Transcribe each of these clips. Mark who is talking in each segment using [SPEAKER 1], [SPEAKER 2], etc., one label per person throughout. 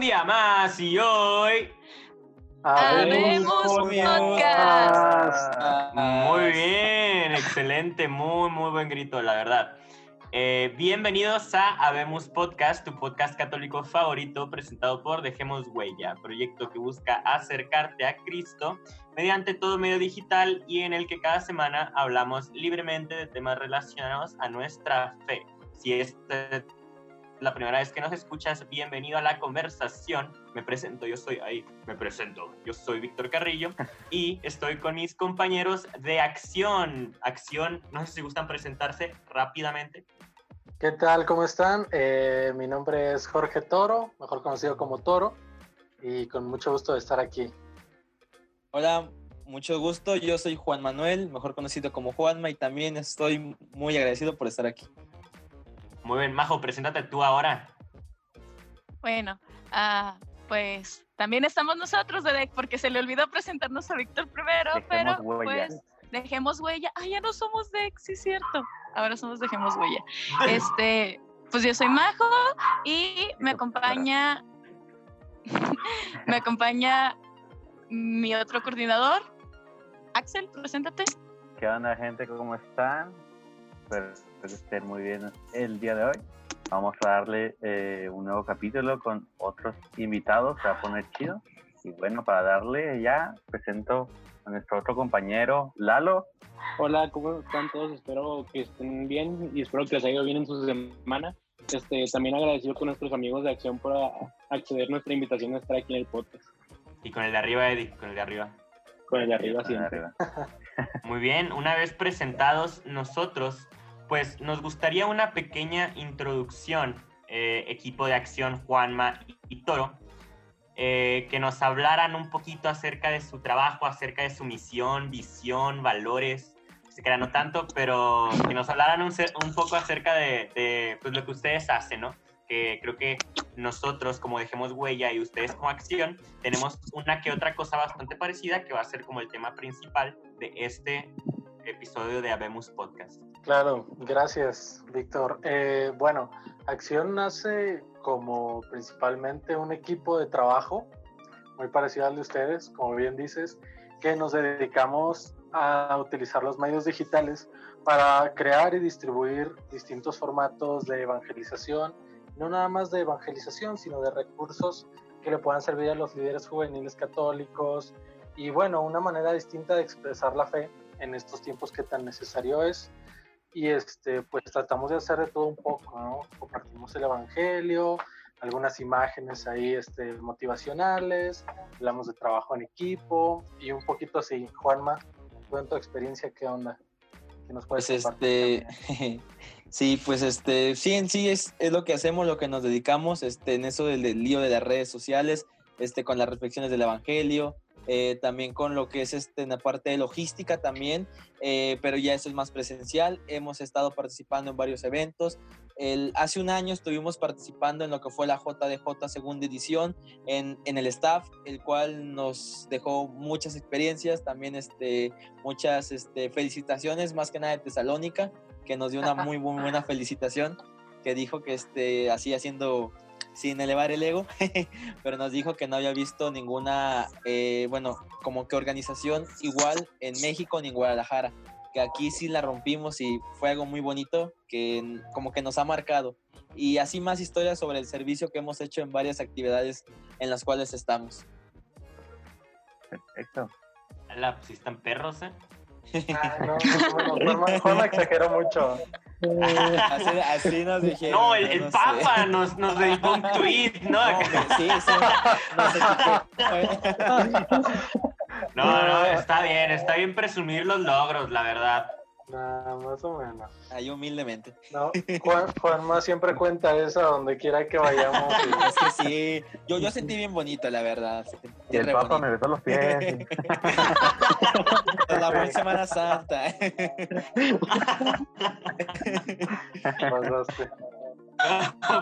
[SPEAKER 1] un día más y hoy...
[SPEAKER 2] Habemos podcast.
[SPEAKER 1] Muy bien, excelente, muy, muy buen grito, la verdad. Eh, bienvenidos a Habemos Podcast, tu podcast católico favorito presentado por Dejemos Huella, proyecto que busca acercarte a Cristo mediante todo medio digital y en el que cada semana hablamos libremente de temas relacionados a nuestra fe. Si este la primera vez que nos escuchas, bienvenido a la conversación. Me presento, yo soy ahí, me presento. Yo soy Víctor Carrillo y estoy con mis compañeros de Acción. Acción, no sé si gustan presentarse rápidamente.
[SPEAKER 3] ¿Qué tal? ¿Cómo están? Eh, mi nombre es Jorge Toro, mejor conocido como Toro, y con mucho gusto de estar aquí.
[SPEAKER 4] Hola, mucho gusto. Yo soy Juan Manuel, mejor conocido como Juanma, y también estoy muy agradecido por estar aquí.
[SPEAKER 1] Muy bien, Majo, preséntate tú ahora.
[SPEAKER 2] Bueno, ah, pues también estamos nosotros, Derek, porque se le olvidó presentarnos a Víctor primero, pero pues dejemos huella. Ah, ya no somos Deck, sí es cierto. Ahora somos Dejemos huella. Este, pues yo soy Majo y me acompaña me acompaña mi otro coordinador, Axel, preséntate.
[SPEAKER 5] ¿Qué onda, gente? ¿Cómo están? Espero que estén muy bien el día de hoy. Vamos a darle eh, un nuevo capítulo con otros invitados, se va a poner chido. Y bueno, para darle ya, presento a nuestro otro compañero, Lalo.
[SPEAKER 6] Hola, ¿cómo están todos? Espero que estén bien y espero que les haya ido bien en su semana. Este, también agradecido con nuestros amigos de Acción por acceder a nuestra invitación a estar aquí en el podcast.
[SPEAKER 1] Y con el de arriba, Eddie, con el de arriba.
[SPEAKER 6] Con el de arriba, sí.
[SPEAKER 1] Muy bien, una vez presentados nosotros, pues nos gustaría una pequeña introducción, eh, equipo de acción Juanma y, Toro, eh, que nos hablaran un poquito acerca de su trabajo, acerca de su misión, visión, valores, se crea no tanto, pero que nos hablaran un, poco acerca de, pues, lo que ustedes hacen, ¿no? Que creo que nosotros como Dejemos Huella y ustedes como Acción tenemos una que otra cosa bastante parecida que va a ser como el tema principal de este episodio de Habemos Podcast.
[SPEAKER 3] Claro, gracias, Víctor. Eh, bueno, Acción nace como principalmente un equipo de trabajo, muy parecido al de ustedes, como bien dices, que nos dedicamos a utilizar los medios digitales para crear y distribuir distintos formatos de evangelización, no nada más de evangelización, sino de recursos que le puedan servir a los líderes juveniles católicos y bueno, una manera distinta de expresar la fe en estos tiempos que tan necesario es. Y este, pues tratamos de hacer de todo un poco, ¿no? Compartimos el Evangelio, algunas imágenes ahí este, motivacionales, hablamos de trabajo en equipo y un poquito así. Juanma, en tu experiencia, ¿qué onda?
[SPEAKER 4] ¿Qué nos puedes pues este, sí, pues este, sí, en sí es, es, lo que hacemos, lo que nos dedicamos, este, en eso del, del lío de las redes sociales, este, con las reflexiones del Evangelio, eh, también con lo que es este, en la parte de logística también, eh, pero ya eso es más presencial. Hemos estado participando en varios eventos. El, hace un año estuvimos participando en lo que fue la JDJ segunda edición en, en, el staff, el cual nos dejó muchas experiencias, también este, muchas este, felicitaciones, más que nada de Tesalónica, que nos dio una muy, muy buena felicitación, que dijo que este, así haciendo sin elevar el ego, pero nos dijo que no había visto ninguna, eh, bueno, como que organización igual en México ni en Guadalajara, que aquí sí la rompimos y fue algo muy bonito que como que nos ha marcado. Y así más historias sobre el servicio que hemos hecho en varias actividades en las cuales estamos.
[SPEAKER 5] Perfecto.
[SPEAKER 1] La, pues están perros, ¿eh?
[SPEAKER 3] Ah, no, Juanma exageró mucho.
[SPEAKER 4] Así, nos dijeron.
[SPEAKER 1] No, el, Papa nos, nos dedicó un tweet, ¿no? sí, sí. No, no, está bien, está bien presumir los logros, la verdad.
[SPEAKER 3] Nah, más o menos.
[SPEAKER 4] Ahí humildemente.
[SPEAKER 3] No, Juan, Juanma siempre cuenta eso donde quiera que vayamos.
[SPEAKER 4] Es que sí, yo, yo sentí bien bonito, la verdad.
[SPEAKER 5] Y el Papa me besó los pies.
[SPEAKER 4] la buena Semana Santa.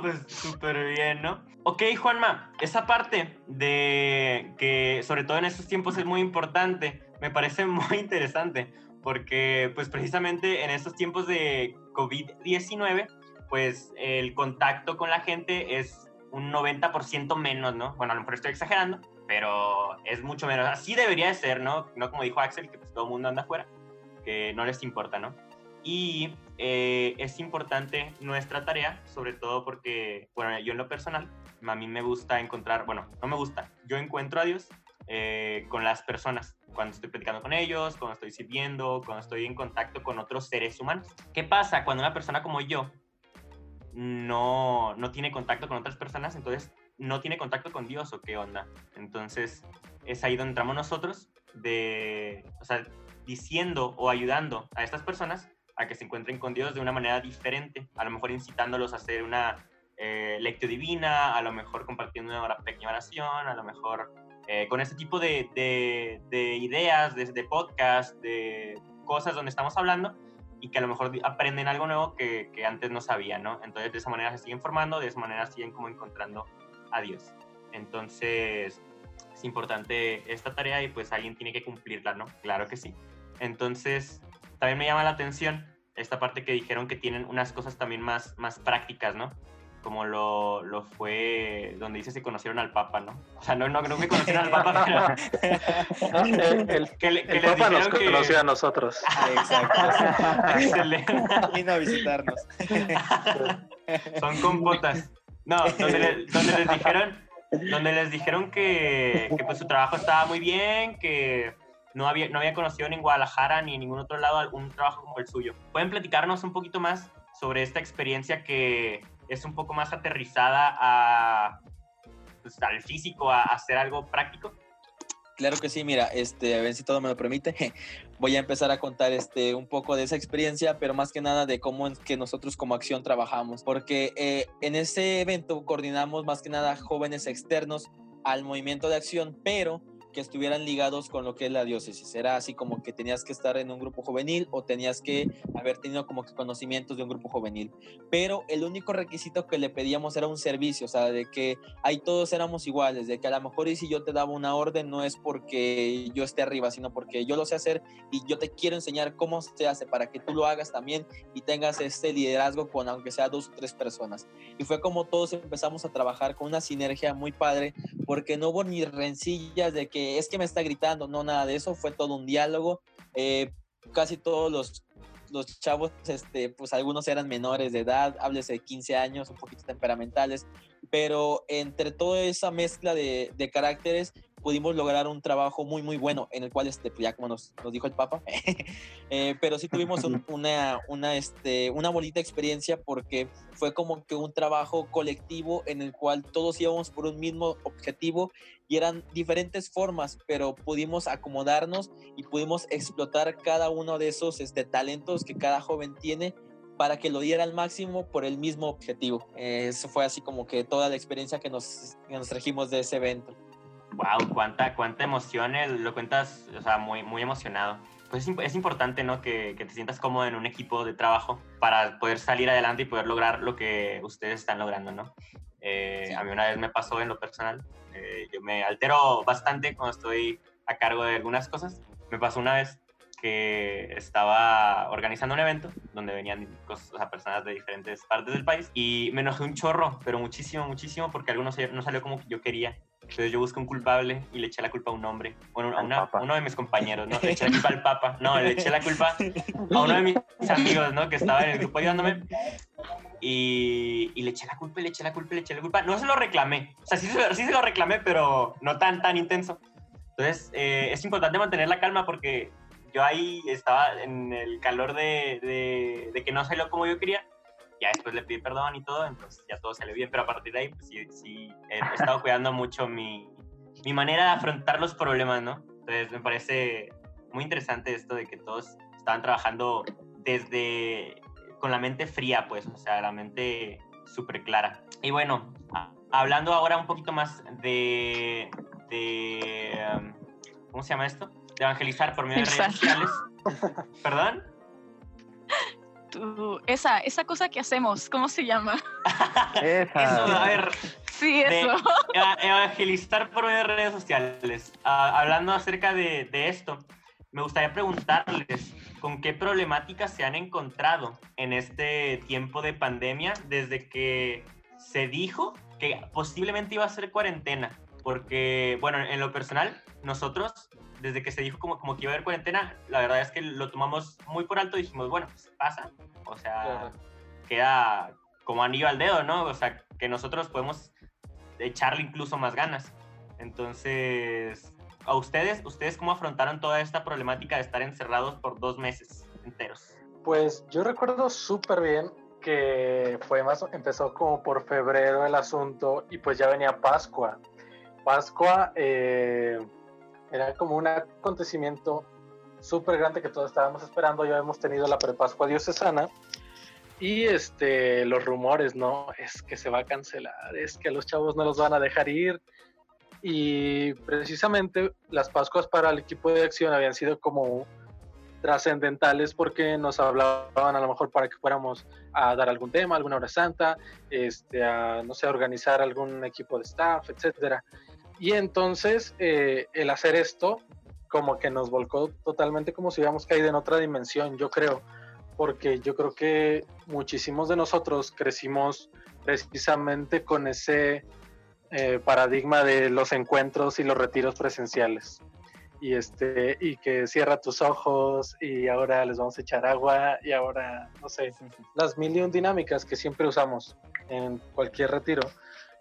[SPEAKER 1] pues súper bien, ¿no? Ok, Juanma, esa parte de que sobre todo en estos tiempos es muy importante, me parece muy interesante porque pues precisamente en estos tiempos de COVID-19, pues el contacto con la gente es un 90% menos, ¿no? Bueno, a lo mejor estoy exagerando, pero es mucho menos. Así debería de ser, ¿no? No como dijo Axel, que pues, todo el mundo anda afuera, que no les importa, ¿no? Y eh, es importante nuestra tarea, sobre todo porque, bueno, yo en lo personal, a mí me gusta encontrar, bueno, no me gusta, yo encuentro a Dios eh, con las personas, cuando estoy platicando con ellos, cuando estoy sirviendo, cuando estoy en contacto con otros seres humanos. ¿Qué pasa cuando una persona como yo no, no tiene contacto con otras personas? Entonces, no tiene contacto con Dios o qué onda. Entonces, es ahí donde entramos nosotros, de, o sea, diciendo o ayudando a estas personas a que se encuentren con Dios de una manera diferente, a lo mejor incitándolos a hacer una eh, lectio divina, a lo mejor compartiendo una pequeña oración, a lo mejor eh, con este tipo de, de, ideas, de, de de cosas donde estamos hablando y que a lo mejor aprenden algo nuevo que, que, antes no sabían, ¿no? Entonces de esa manera se siguen formando, de esa manera siguen como encontrando a Dios. Entonces es importante esta tarea y pues alguien tiene que cumplirla, ¿no? Claro que sí. Entonces también me llama la atención esta parte que dijeron que tienen unas cosas también más, más prácticas, ¿no? Como lo, lo fue donde dice se conocieron al Papa, ¿no? O sea, no, no, no me conocieron al Papa,
[SPEAKER 3] pero... el, que, el Papa nos que... conoció a nosotros.
[SPEAKER 4] Ah, exacto. Excelente. Vino a visitarnos.
[SPEAKER 1] Son compotas. No, donde, donde les dijeron, donde les dijeron que, que pues su trabajo estaba muy bien, que no había, no había conocido ni en Guadalajara ni en ningún otro lado algún trabajo como el suyo. ¿Pueden platicarnos un poquito más sobre esta experiencia que es un poco más aterrizada a, pues, al físico, a, hacer algo práctico?
[SPEAKER 4] Claro que sí, mira, este, a ver si todo me lo permite. Voy a empezar a contar este, un poco de esa experiencia, pero más que nada de cómo es que nosotros como acción trabajamos, porque eh, en ese evento coordinamos más que nada jóvenes externos al movimiento de acción, pero que estuvieran ligados con lo que es la diócesis. Era así como que tenías que estar en un grupo juvenil o tenías que haber tenido como que conocimientos de un grupo juvenil. Pero el único requisito que le pedíamos era un servicio, o sea, de que ahí todos éramos iguales, de que a lo mejor y si yo te daba una orden no es porque yo esté arriba, sino porque yo lo sé hacer y yo te quiero enseñar cómo se hace para que tú lo hagas también y tengas este liderazgo con aunque sea dos o tres personas. Y fue como todos empezamos a trabajar con una sinergia muy padre porque no hubo ni rencillas de que es que me está gritando, no nada de eso, fue todo un diálogo. Eh, casi todos los, los chavos, este, pues algunos eran menores de edad, háblese de 15 años, un poquito temperamentales, pero entre toda esa mezcla de, de caracteres, pudimos lograr un trabajo muy, muy bueno, en el cual, este, pues, ya como nos, nos dijo el Papa, eh, pero sí tuvimos una, una, este, una bonita experiencia porque fue como que un trabajo colectivo en el cual todos íbamos por un mismo objetivo y eran diferentes formas, pero pudimos acomodarnos y pudimos explotar cada uno de esos este, talentos que cada joven tiene para que lo diera al máximo por el mismo objetivo. eso fue así como que toda la experiencia que nos, que nos trajimos de ese evento.
[SPEAKER 1] Wow, cuánta, cuánta emoción, lo cuentas, o sea, muy, muy emocionado. Pues es, es importante, ¿no? Que, que, te sientas cómodo en un equipo de trabajo para poder salir adelante y poder lograr lo que ustedes están logrando, ¿no? Eh, a mí una vez me pasó en lo personal, eh, yo me altero bastante cuando estoy a cargo de algunas cosas. Me pasó una vez que estaba organizando un evento donde venían cosas, o sea, personas de diferentes partes del país y me enojé un chorro, pero muchísimo, muchísimo, porque algo no, no salió como yo quería. Entonces yo busqué un culpable y le eché la culpa a un hombre, bueno, a, una, uno de mis compañeros, ¿no? Le eché la culpa al Papa, no, le eché la culpa a uno de mis amigos, ¿no? Que estaba en el grupo ayudándome y, y, le eché la culpa, le eché la culpa, le eché la culpa. No se lo reclamé, o sea, sí, sí se lo reclamé, pero no tan, tan intenso. Entonces eh, es importante mantener la calma porque yo ahí estaba en el calor de, de, de, que no salió como yo quería. Ya después le pedí perdón y todo, entonces ya todo salió bien, pero a partir de ahí, pues sí, sí he estado cuidando mucho mi, mi manera de afrontar los problemas, ¿no? Entonces me parece muy interesante esto de que todos estaban trabajando desde con la mente fría, pues, o sea, la mente súper clara. Y bueno, hablando ahora un poquito más de, de um, ¿cómo se llama esto? de evangelizar por medio de redes sociales. ¿Perdón?
[SPEAKER 2] Esa, esa cosa que hacemos, ¿cómo se llama?
[SPEAKER 1] Eso, a ver.
[SPEAKER 2] Sí, eso.
[SPEAKER 1] evangelizar por medio de redes sociales. hablando acerca de, de esto, me gustaría preguntarles con qué problemáticas se han encontrado en este tiempo de pandemia desde que se dijo que posiblemente iba a ser cuarentena, porque, bueno, en lo personal, nosotros, desde que se dijo como, como que iba a haber cuarentena, la verdad es que lo tomamos muy por alto y dijimos, bueno, pues pasa, o sea, queda como anillo al dedo, ¿no? O sea, que nosotros podemos echarle incluso más ganas. Entonces, ¿a ustedes, ustedes cómo afrontaron toda esta problemática de estar encerrados por dos meses enteros?
[SPEAKER 3] Pues yo recuerdo súper bien que fue más, empezó como por febrero el asunto y pues ya venía Pascua. Pascua eh, era como un acontecimiento súper grande que todos estábamos esperando. Ya hemos tenido la prepascua diocesana y este, los rumores, ¿no? Es que se va a cancelar, es que los chavos no los van a dejar ir. Y precisamente las Pascuas para el equipo de acción habían sido como trascendentales porque nos hablaban a lo mejor para que fuéramos a dar algún tema, alguna hora santa, este, a, no sé, organizar algún equipo de staff, etcétera. Y entonces eh, el hacer esto como que nos volcó totalmente como si hubiéramos caído en otra dimensión, yo creo, porque yo creo que muchísimos de nosotros crecimos precisamente con ese eh, paradigma de los encuentros y los retiros presenciales. Y este y que cierra tus ojos y ahora les vamos a echar agua y ahora no sé las mil y un dinámicas que siempre usamos en cualquier retiro.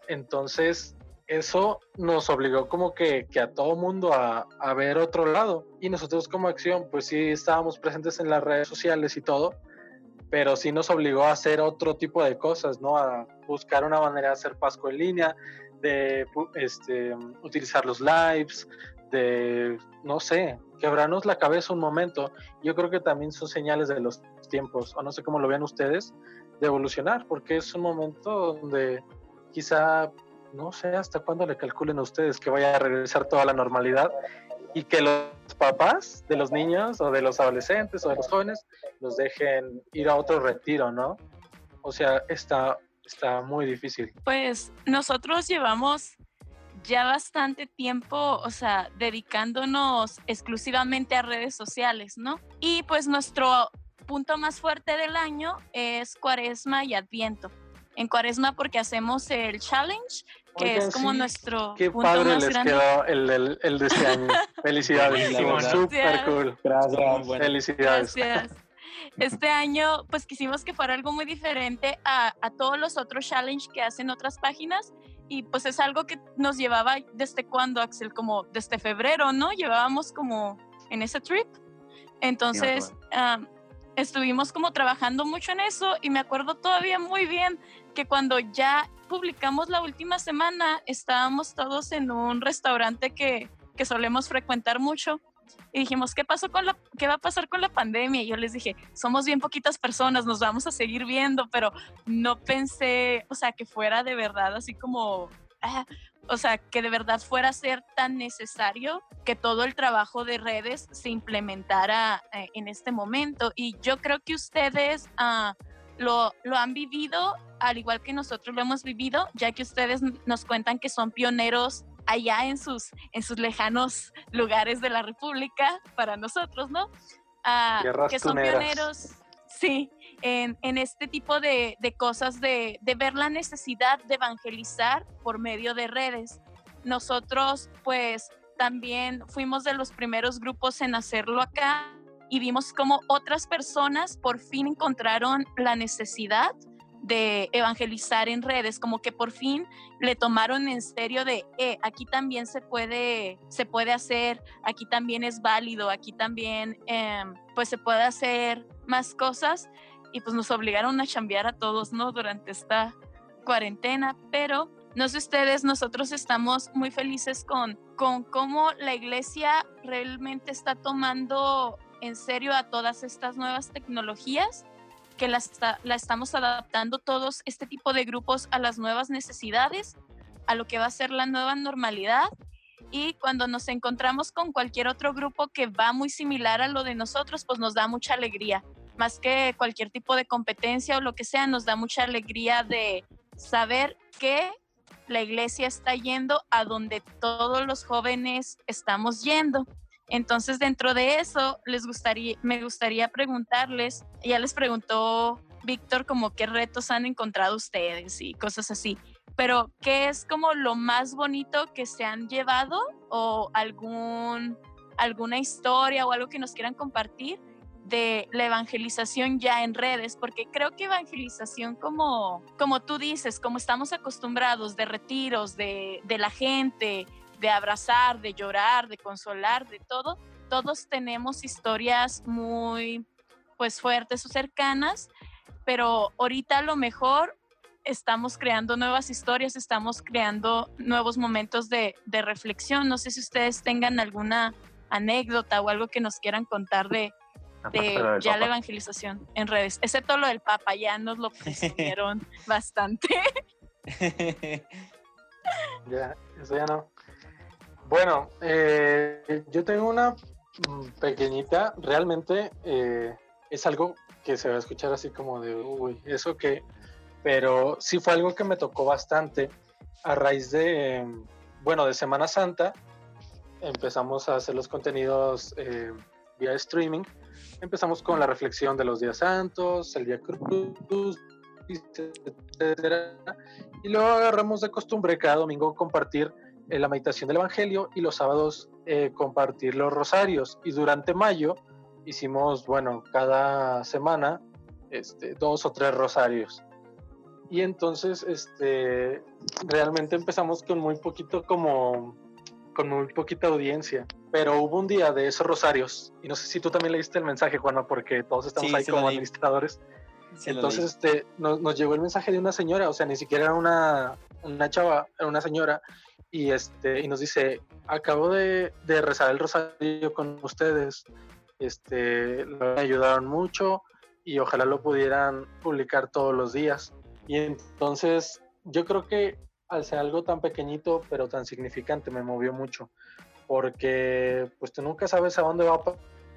[SPEAKER 3] Entonces eso nos obligó como que, a todo mundo a, a, ver otro lado y nosotros como acción pues sí estábamos presentes en las redes sociales y todo pero sí nos obligó a hacer otro tipo de cosas no a buscar una manera de hacer Pascua en línea de este, utilizar los lives, de, no sé, quebrarnos la cabeza un momento. Yo creo que también son señales de los tiempos, o no sé cómo lo vean ustedes, de evolucionar, porque es un momento donde quizá, no sé hasta cuándo le calculen a ustedes que vaya a regresar toda la normalidad y que los papás de los niños o de los adolescentes o de los jóvenes los dejen ir a otro retiro, ¿no? O sea, está, está muy difícil.
[SPEAKER 2] Pues nosotros llevamos ya bastante tiempo, o sea, dedicándonos exclusivamente a redes sociales, ¿no? Y pues nuestro punto más fuerte del año es Cuaresma y Adviento. En Cuaresma porque hacemos el challenge, que es como nuestro
[SPEAKER 3] Qué punto padre les quedó el, el, de este año. Felicidades, súper cool. Gracias. Felicidades.
[SPEAKER 2] Gracias. Este año, pues quisimos que fuera algo muy diferente a, a todos los otros challenges que hacen otras páginas y pues es algo que nos llevaba desde cuando, Axel, como desde febrero, ¿no? Llevábamos como en ese trip. Entonces, estuvimos como trabajando mucho en eso y me acuerdo todavía muy bien que cuando ya publicamos la última semana, estábamos todos en un restaurante que, que solemos frecuentar mucho y dijimos, ¿qué, pasó con la, ¿qué va a pasar con la pandemia? Y yo les dije, somos bien poquitas personas, nos vamos a seguir viendo, pero no pensé, o sea, que fuera de verdad así como, ah, o sea, que de verdad fuera a ser tan necesario que todo el trabajo de redes se implementara eh, en este momento. Y yo creo que ustedes... Uh, lo, lo, han vivido al igual que nosotros lo hemos vivido, ya que ustedes nos cuentan que son pioneros allá en sus, en sus lejanos lugares de la República para nosotros, ¿no? Ah, que son pioneros, sí, en, este tipo de, cosas, de, de, ver la necesidad de evangelizar por medio de redes. Nosotros, pues, también fuimos de los primeros grupos en hacerlo acá y vimos cómo otras personas por fin encontraron la necesidad de evangelizar en redes, como que por fin le tomaron en serio de, eh, aquí también se puede, se puede hacer, aquí también es válido, aquí también em, pues se puede hacer más cosas y pues nos obligaron a chambear a todos, ¿no? Durante esta cuarentena, pero no sé ustedes, nosotros estamos muy felices con, con cómo la iglesia realmente está tomando en serio a todas estas nuevas tecnologías que la, la estamos adaptando todos este tipo de grupos a las nuevas necesidades, a lo que va a ser la nueva normalidad. Y cuando nos encontramos con cualquier otro grupo que va muy similar a lo de nosotros, pues nos da mucha alegría. Más que cualquier tipo de competencia o lo que sea, nos da mucha alegría de saber que la iglesia está yendo a donde todos los jóvenes estamos yendo. Entonces, dentro de eso, les gustaría, me gustaría preguntarles, ya les preguntó Víctor como qué retos han encontrado ustedes y cosas así, pero ¿qué es como lo más bonito que se han llevado o algún, alguna historia o algo que nos quieran compartir de la evangelización ya en redes? Porque creo que evangelización como, como tú dices, como estamos acostumbrados de retiros, de, de la gente, de abrazar, de llorar, de consolar, de todo, todos tenemos historias muy pues fuertes o cercanas, pero ahorita a lo mejor estamos creando nuevas historias, estamos creando nuevos momentos de, de, reflexión. No sé si ustedes tengan alguna anécdota o algo que nos quieran contar de, de ya la evangelización en redes, excepto lo del Papa, ya nos lo presumieron bastante.
[SPEAKER 3] ya, eso ya no. Bueno, eh, yo tengo una mm, pequeñita, realmente eh, es algo que se va a escuchar así como de, uy, eso que, pero sí fue algo que me tocó bastante a raíz de, bueno, de Semana Santa, empezamos a hacer los contenidos eh, vía streaming, empezamos con la reflexión de los días santos, el día cruz, etcétera, y luego agarramos de costumbre cada domingo compartir eh, la meditación del Evangelio y los sábados eh, compartir los rosarios. Y durante mayo hicimos, bueno, cada semana este, dos o tres rosarios. Y entonces, este, realmente empezamos con muy poquito como, con muy poquita audiencia. Pero hubo un día de esos rosarios, y no sé si tú también leíste el mensaje, Juana, porque todos estamos ahí como administradores. entonces, este, nos, nos, llegó el mensaje de una señora, o sea, ni siquiera era una, una chava, era una señora, y, este, y nos dice, acabo de, de rezar el rosario con ustedes, este, me ayudaron mucho y ojalá lo pudieran publicar todos los días. Y entonces yo creo que al ser algo tan pequeñito pero tan significante me movió mucho, porque pues tú nunca sabes a dónde va a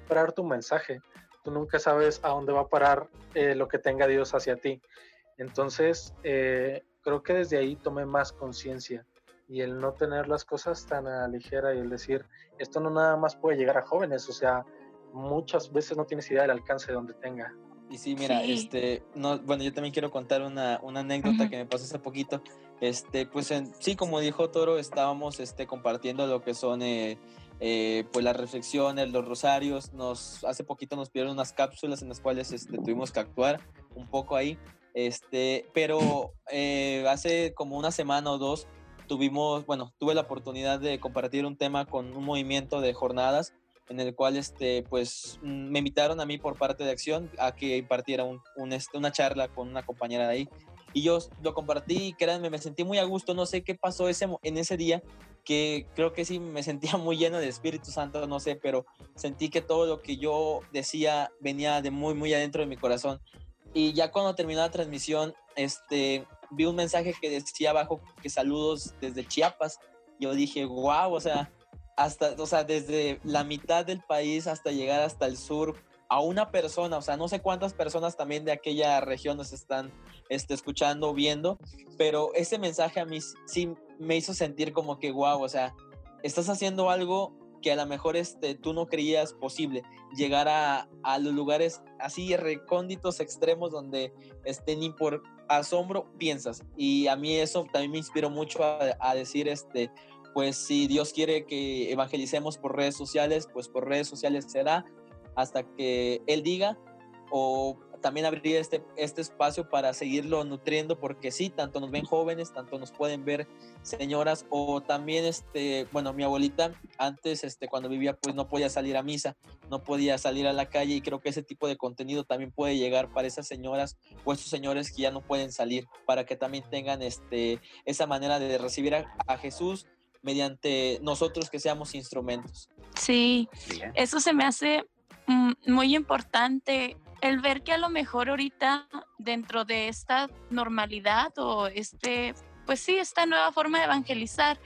[SPEAKER 3] parar tu mensaje, tú nunca sabes a dónde va a parar eh, lo que tenga Dios hacia ti. Entonces eh, creo que desde ahí tomé más conciencia y el no tener las cosas tan a ligera y el decir, esto no nada más puede llegar a jóvenes, o sea, muchas veces no tienes idea del alcance de donde tenga.
[SPEAKER 4] Y sí, mira, este, no, bueno, yo también quiero contar una, una anécdota que me pasó hace poquito. Este, pues en, sí, como dijo Toro, estábamos este, compartiendo lo que son eh, eh, pues las reflexiones, los rosarios. Nos, hace poquito nos pidieron unas cápsulas en las cuales este, tuvimos que actuar un poco ahí. Este, pero eh, hace como una semana o dos tuvimos, bueno, tuve la oportunidad de compartir un tema con un movimiento de jornadas en el cual, este, pues, mm, me invitaron a mí por parte de Acción a que impartiera este, una charla con una compañera de ahí. Y yo lo compartí y créanme, me sentí muy a gusto, no sé qué pasó ese, en ese día, que creo que sí me sentía muy lleno de Espíritu Santo, no sé, pero sentí que todo lo que yo decía venía de muy, muy adentro de mi corazón. Y ya cuando terminó la transmisión, este, vi un mensaje que decía abajo que saludos desde Chiapas. Yo dije, wow, o sea, hasta, o sea, desde la mitad del país hasta llegar hasta el sur a una persona, o sea, no sé cuántas personas también de aquella región nos están este, escuchando, viendo, pero ese mensaje a mí sí me hizo sentir como que, wow, o sea, estás haciendo algo que a lo mejor este, tú no creías posible, llegar a, a los lugares así recónditos, extremos, donde este, ni por asombro piensas. Y a mí eso también me inspiró mucho a, a decir, este, pues si Dios quiere que evangelicemos por redes sociales, pues por redes sociales será hasta que Él diga o también abrir este, este espacio para seguirlo nutriendo, porque sí, tanto nos ven jóvenes, tanto nos pueden ver señoras, o también, este, bueno, mi abuelita antes, este, cuando vivía, pues no podía salir a misa, no podía salir a la calle, y creo que ese tipo de contenido también puede llegar para esas señoras o esos señores que ya no pueden salir, para que también tengan este, esa manera de recibir a, Jesús mediante nosotros que seamos instrumentos.
[SPEAKER 2] Sí, eso se me hace mm, muy importante el ver que a lo mejor ahorita dentro de esta normalidad o este, pues sí, esta nueva forma de evangelizar,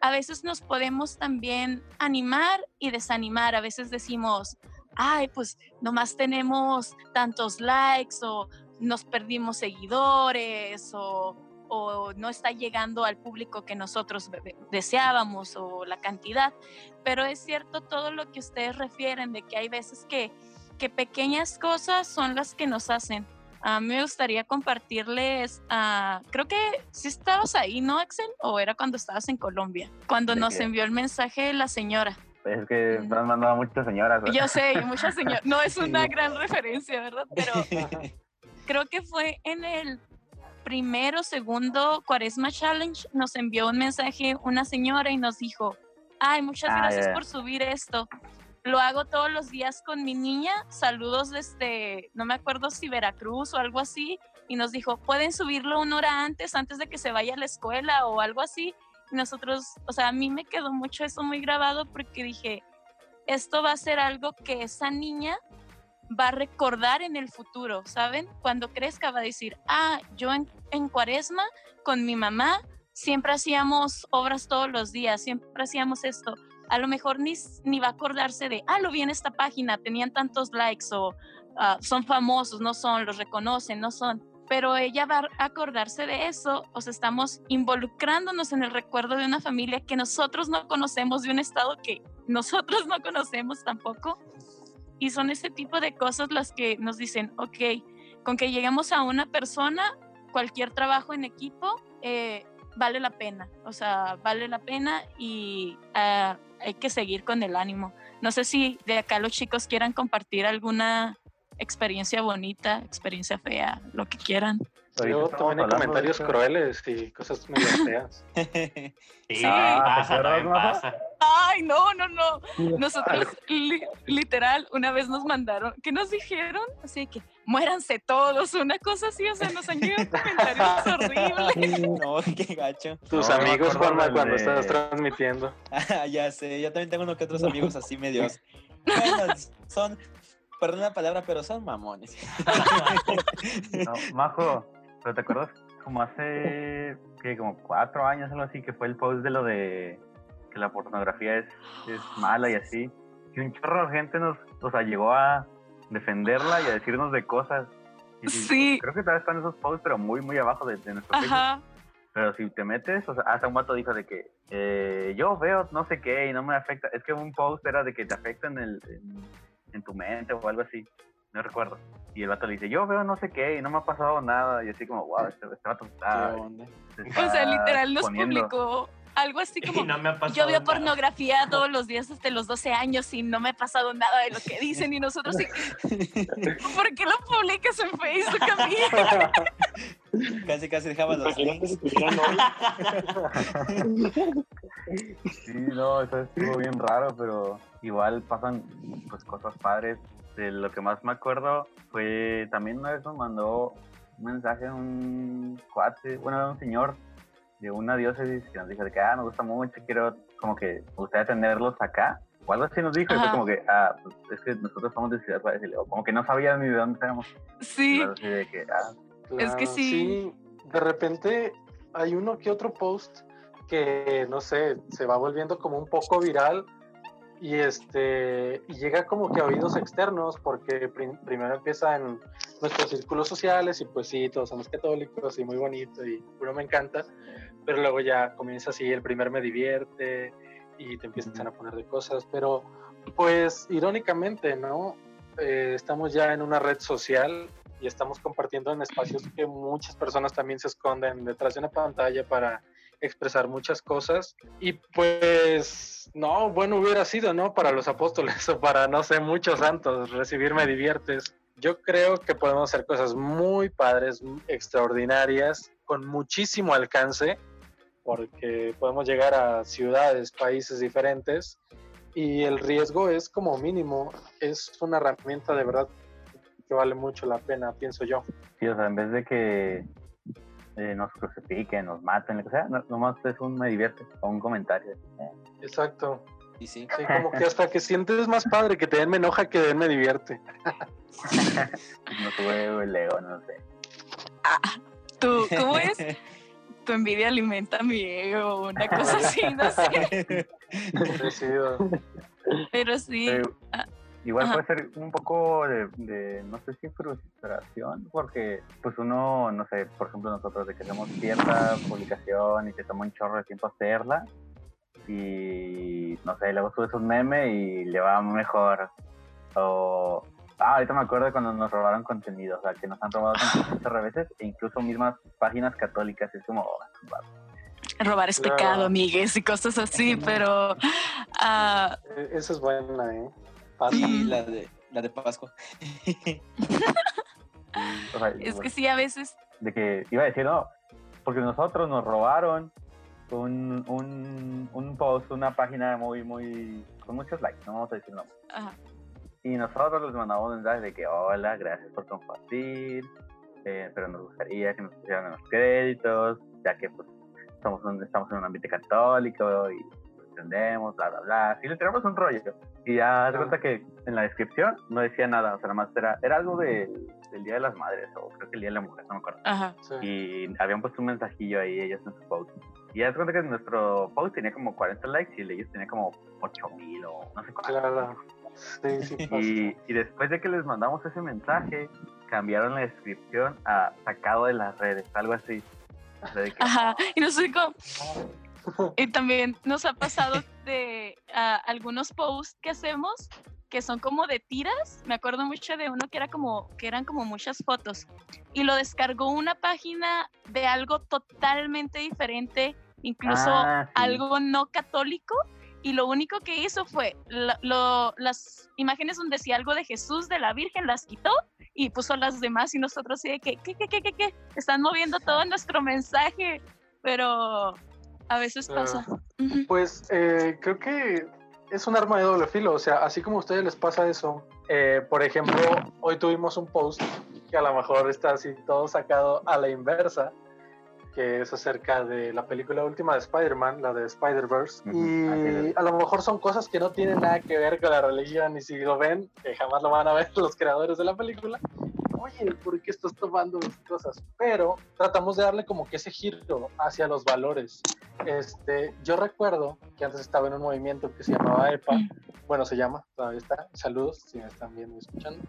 [SPEAKER 2] a veces nos podemos también animar y desanimar. A veces decimos, ay, pues nomás tenemos tantos likes o nos perdimos seguidores o, o no está llegando al público que nosotros deseábamos o la cantidad. Pero es cierto todo lo que ustedes refieren de que hay veces que que pequeñas cosas son las que nos hacen a mí me gustaría compartirles, ah, creo que sí estabas ahí, ¿no, Axel? ¿O era cuando estabas en Colombia? Cuando nos envió el mensaje la señora.
[SPEAKER 5] Es que me han mandado muchas señoras.
[SPEAKER 2] Yo sé, muchas señoras. No es una gran referencia, ¿verdad? Pero creo que fue en el primero, segundo Cuaresma Challenge, nos envió un mensaje una señora y nos dijo, ay, muchas ah, gracias por subir esto. Lo hago todos los días con mi niña. Saludos desde, no me acuerdo si Veracruz o algo así. Y nos dijo, pueden subirlo una hora antes, antes de que se vaya a la escuela o algo así. Y nosotros, o sea, a mí me quedó mucho eso muy grabado porque dije, esto va a ser algo que esa niña va a recordar en el futuro, ¿saben? Cuando crezca va a decir, ah, yo en, en cuaresma con mi mamá siempre hacíamos obras todos los días, siempre hacíamos esto a lo mejor ni, ni va a acordarse de, ah, lo vi en esta página, tenían tantos likes o ah, son famosos, no son, los reconocen, no son. Pero ella va a acordarse de eso, o sea, estamos involucrándonos en el recuerdo de una familia que nosotros no conocemos, de un estado que nosotros no conocemos tampoco. Y son ese tipo de cosas las que nos dicen, ok, con que lleguemos a una persona, cualquier trabajo en equipo, eh, vale la pena, o sea, vale la pena y uh, hay que seguir con el ánimo. No sé si de acá los chicos quieran compartir alguna experiencia bonita, experiencia fea, lo que quieran.
[SPEAKER 3] Yo también hay comentarios crueles y cosas medio feas.
[SPEAKER 1] sí, pasa, pasa.
[SPEAKER 2] Ay, no, no, no. Nosotros, literal, una vez nos mandaron, ¿qué nos dijeron? Así que, muéranse todos, una cosa así, o sea, nos han llegado comentarios horribles.
[SPEAKER 4] No, qué gacho.
[SPEAKER 3] Tus amigos, Juanma, cuando estás transmitiendo.
[SPEAKER 4] Ah, ya sé, yo también tengo uno que otros amigos así medios. Bueno, son, perdón la palabra, pero son mamones.
[SPEAKER 5] No, Majo, pero ¿te acuerdas como hace, que como cuatro años algo así, que fue el post de lo de que la pornografía es, es mala y así? Y un chorro de gente nos, o sea, llegó a defenderla y a decirnos de cosas.
[SPEAKER 2] sí.
[SPEAKER 5] Creo que todavía están esos posts, pero muy, muy abajo de, nuestro Ajá. Pero si te metes, o sea, hasta un vato dijo de que eh, yo veo no sé qué y no me afecta. Es que un post era de que te afecta en, el, en tu mente o algo así no recuerdo. Y el vato le dice, yo veo no sé qué y no me ha pasado nada. Y así como, wow, este, este vato está,
[SPEAKER 2] O sea, literal nos publicó algo así como, yo veo pornografía todos los días desde los 12 años y no me ha pasado nada de lo que dicen y nosotros sí, ¿por qué lo publicas en Facebook a mí?
[SPEAKER 4] casi, casi dejaba los links.
[SPEAKER 5] sí, no, eso estuvo bien raro, pero igual pasan pues cosas padres de lo que más me acuerdo fue también una vez nos mandó un mensaje un cuate, bueno, un señor de una diócesis que nos dijo de que, ah, nos gusta mucho, quiero como que me gustaría tenerlos acá. O algo así nos dijo, y fue como que, ah, pues es que nosotros somos de Ciudad Juárez, o como que no sabía ni de dónde éramos.
[SPEAKER 2] Sí.
[SPEAKER 5] que, ah,
[SPEAKER 2] es que sí.
[SPEAKER 3] sí. De repente hay uno que otro post que, no sé, se va volviendo como un poco viral y este y llega como que a oídos externos porque primero empieza en nuestros círculos sociales y pues sí todos somos católicos y muy bonito y uno me encanta pero luego ya comienza así el primer me divierte y te empiezan a poner de cosas pero pues irónicamente no eh, estamos ya en una red social y estamos compartiendo en espacios que muchas personas también se esconden detrás de una pantalla para expresar muchas cosas y pues no, bueno hubiera sido, ¿no? Para los apóstoles o para, no sé, muchos santos, recibir me diviertes. Yo creo que podemos hacer cosas muy padres, extraordinarias, con muchísimo alcance, porque podemos llegar a ciudades, países diferentes y el riesgo es como mínimo, es una herramienta de verdad que vale mucho la pena, pienso yo.
[SPEAKER 5] Sí, o sea, en vez de que eh, nos crucifiquen, nos maten, lo que sea, nomás es un me divierte o un comentario.
[SPEAKER 3] Exacto.
[SPEAKER 4] Y sí.
[SPEAKER 3] sí. como que hasta que sientes más padre que te den me enoja que den me divierte.
[SPEAKER 5] no tuve el ego, no sé.
[SPEAKER 2] Ah, ¿tú, ¿cómo es? tu envidia alimenta mi ego, una cosa así, no sé. Pero sí.
[SPEAKER 5] Ah, Igual puede ser un poco de, no sé si frustración, porque pues uno, no sé, por ejemplo nosotros de que hacemos cierta publicación y te toma un chorro de tiempo hacerla y no sé, luego subes un meme y le va mejor. O, Ah, ahorita me acuerdo de cuando nos robaron contenido, o sea, que nos han robado contenido muchas veces, e incluso mismas páginas católicas, es como... Oh,
[SPEAKER 2] Robar es pecado, amigues, y cosas así, pero... Uh,
[SPEAKER 3] Esa es buena, ¿eh?
[SPEAKER 4] Sí, la de, la de Pascua.
[SPEAKER 2] es que sí, a veces...
[SPEAKER 5] De que iba a decir, no, porque nosotros nos robaron un, un, un post, una página muy, muy, con muchos likes, no vamos a decir nombre. Y nosotros les mandamos mensajes de que, hola, gracias por compartir, eh, pero nos gustaría que nos pusieran los créditos, ya que pues somos estamos en un ambiente católico y entendemos, bla, bla, bla. Y le tenemos un rollo. Y ya se cuenta que en la descripción no decía nada, o sea, nada más era, era algo de, del Día de las Madres, o creo que el Día de la Mujer, no me acuerdo. Y habían puesto un mensajillo ahí ellos en su post. Y ya se cuenta que nuestro post tenía como 40 likes y el de ellos tenía como 8000 o no sé cuánto.
[SPEAKER 3] Claro. Sí, sí,
[SPEAKER 5] y, y después de que les mandamos ese mensaje, cambiaron la descripción a sacado de las redes, algo así.
[SPEAKER 2] Ajá, y nos dijo, y también nos ha pasado de algunos posts que hacemos que son como de tiras. Me acuerdo mucho de uno que era como que eran como muchas fotos y lo descargó una página de algo totalmente diferente, incluso ah, algo no católico. Y lo único que hizo fue las imágenes donde decía algo de Jesús, de la Virgen, las quitó y puso las demás y nosotros sí de que, ¿qué, qué, qué, qué, qué? Están moviendo todo nuestro mensaje, pero a veces pasa.
[SPEAKER 3] Pues eh, creo que es un arma de doble filo, o sea, así como a ustedes les pasa eso, eh, por ejemplo, hoy tuvimos un post que a lo mejor está así todo sacado a la inversa, que es acerca de la película última de Spider-Man, la de Spider-Verse. Y a lo mejor son cosas que no tienen nada que ver con la religión, y si lo ven, que jamás lo van a ver los creadores de la película. Oye, ¿por qué estás tomando mis cosas? Pero tratamos de darle como que ese giro hacia los valores. Este, yo recuerdo que antes estaba en un movimiento que se llamaba EPA, bueno, se llama, todavía está, saludos si me están viendo y escuchando.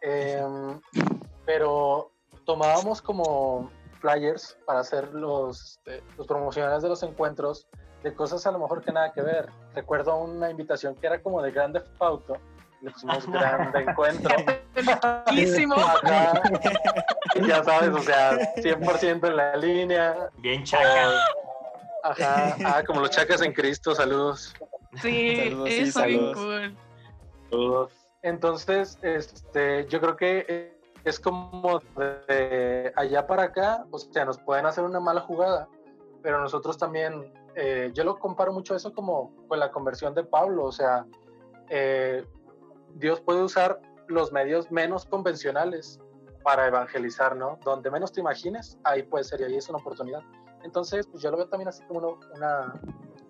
[SPEAKER 3] Em, pero tomábamos como flyers para hacer los, este, los promocionales de los encuentros de cosas a lo mejor que nada que ver. Recuerdo una invitación que era como de Grande Fauto, le pusimos Grande Encuentro. ya sabes, o sea, 100% en la línea.
[SPEAKER 1] Bien chaca.
[SPEAKER 3] ajá, ah, como los chacas en Cristo, saludos.
[SPEAKER 2] Sí, eso es bien cool.
[SPEAKER 3] Saludos. Entonces, este, yo creo que es como de allá para acá, o sea, nos pueden hacer una mala jugada, pero nosotros también, eh, yo lo comparo mucho eso como con la conversión de Pablo, o sea, eh, Dios puede usar los medios menos convencionales para evangelizar, ¿no? Donde menos te imagines, ahí puede ser y ahí es una oportunidad. Entonces, pues yo lo veo también así como una,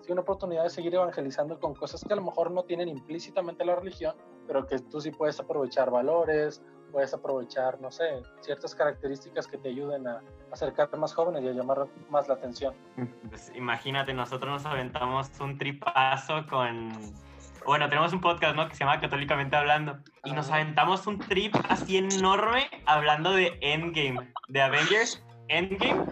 [SPEAKER 3] una oportunidad de seguir evangelizando con cosas que a lo mejor no tienen implícitamente la religión, pero que tú sí puedes aprovechar valores, puedes aprovechar, no sé, ciertas características que te ayuden a acercarte más jóvenes y a llamar más la atención.
[SPEAKER 1] Pues imagínate, nosotros nos aventamos un tripazo con... Bueno, tenemos un podcast, ¿no? Que se llama Católicamente Hablando. Y nos aventamos un trip así enorme hablando de Endgame, de Avengers Endgame,